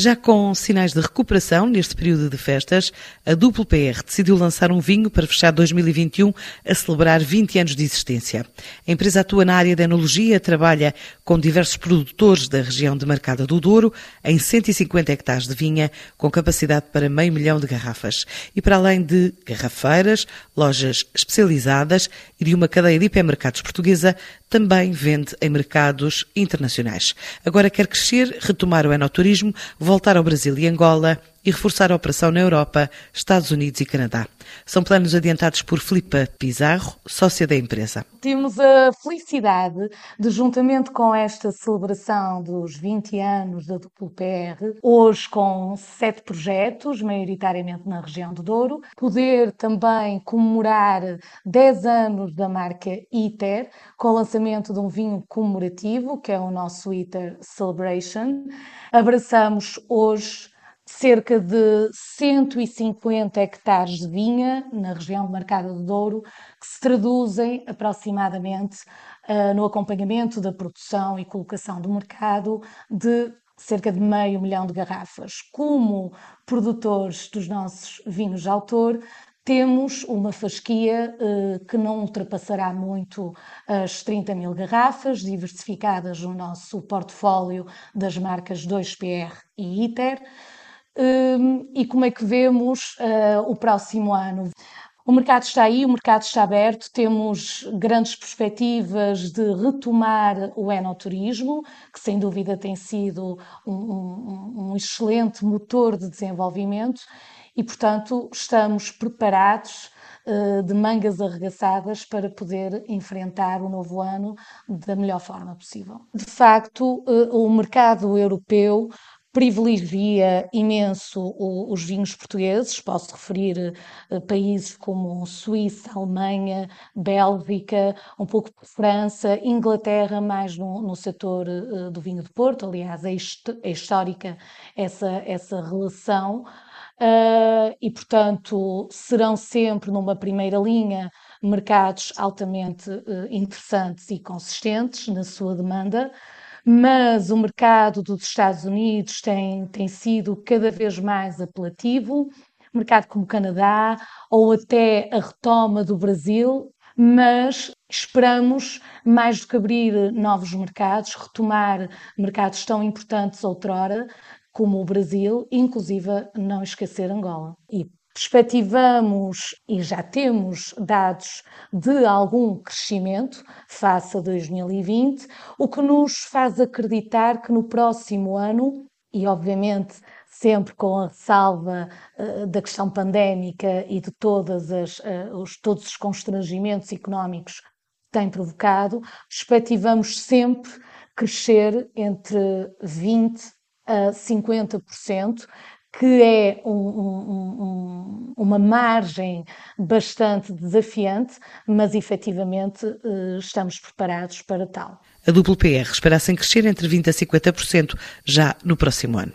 Já com sinais de recuperação neste período de festas, a Duplo PR decidiu lançar um vinho para fechar 2021 a celebrar 20 anos de existência. A empresa atua na área da enologia, trabalha com diversos produtores da região de Marcada do Douro, em 150 hectares de vinha, com capacidade para meio milhão de garrafas. E para além de garrafeiras, lojas especializadas e de uma cadeia de hipermercados portuguesa, também vende em mercados internacionais. Agora quer crescer, retomar o enoturismo, voltar ao Brasil e Angola e reforçar a operação na Europa, Estados Unidos e Canadá. São planos adiantados por Filipa Pizarro, sócia da empresa. Temos a felicidade de, juntamente com esta celebração dos 20 anos da WPR, hoje com sete projetos, maioritariamente na região do Douro, poder também comemorar 10 anos da marca ITER, com o lançamento de um vinho comemorativo, que é o nosso ITER Celebration. Abraçamos hoje cerca de 150 hectares de vinha na região de Marcada do Douro, que se traduzem aproximadamente uh, no acompanhamento da produção e colocação do mercado de cerca de meio milhão de garrafas. Como produtores dos nossos vinhos de autor, temos uma fasquia uh, que não ultrapassará muito as 30 mil garrafas, diversificadas no nosso portfólio das marcas 2PR e ITER. Um, e como é que vemos uh, o próximo ano. O mercado está aí, o mercado está aberto, temos grandes perspectivas de retomar o enoturismo, que sem dúvida tem sido um, um, um excelente motor de desenvolvimento e, portanto, estamos preparados uh, de mangas arregaçadas para poder enfrentar o novo ano da melhor forma possível. De facto, uh, o mercado europeu privilegia imenso os vinhos portugueses, posso referir uh, países como Suíça, Alemanha, Bélgica, um pouco França, Inglaterra, mais no, no setor uh, do vinho de Porto, aliás, é, é histórica essa, essa relação. Uh, e, portanto, serão sempre numa primeira linha mercados altamente interessantes e consistentes na sua demanda mas o mercado dos Estados Unidos tem, tem sido cada vez mais apelativo, mercado como o Canadá ou até a retoma do Brasil, mas esperamos, mais do que abrir novos mercados, retomar mercados tão importantes outrora como o Brasil, inclusive não esquecer Angola. E perspectivamos e já temos dados de algum crescimento face a 2020, o que nos faz acreditar que no próximo ano, e obviamente sempre com a ressalva uh, da questão pandémica e de todas as, uh, os, todos os constrangimentos económicos que tem provocado, perspectivamos sempre crescer entre 20% a 50%, que é um, um, uma margem bastante desafiante, mas efetivamente eh, estamos preparados para tal. A WPR espera-se crescer entre 20% a 50% já no próximo ano.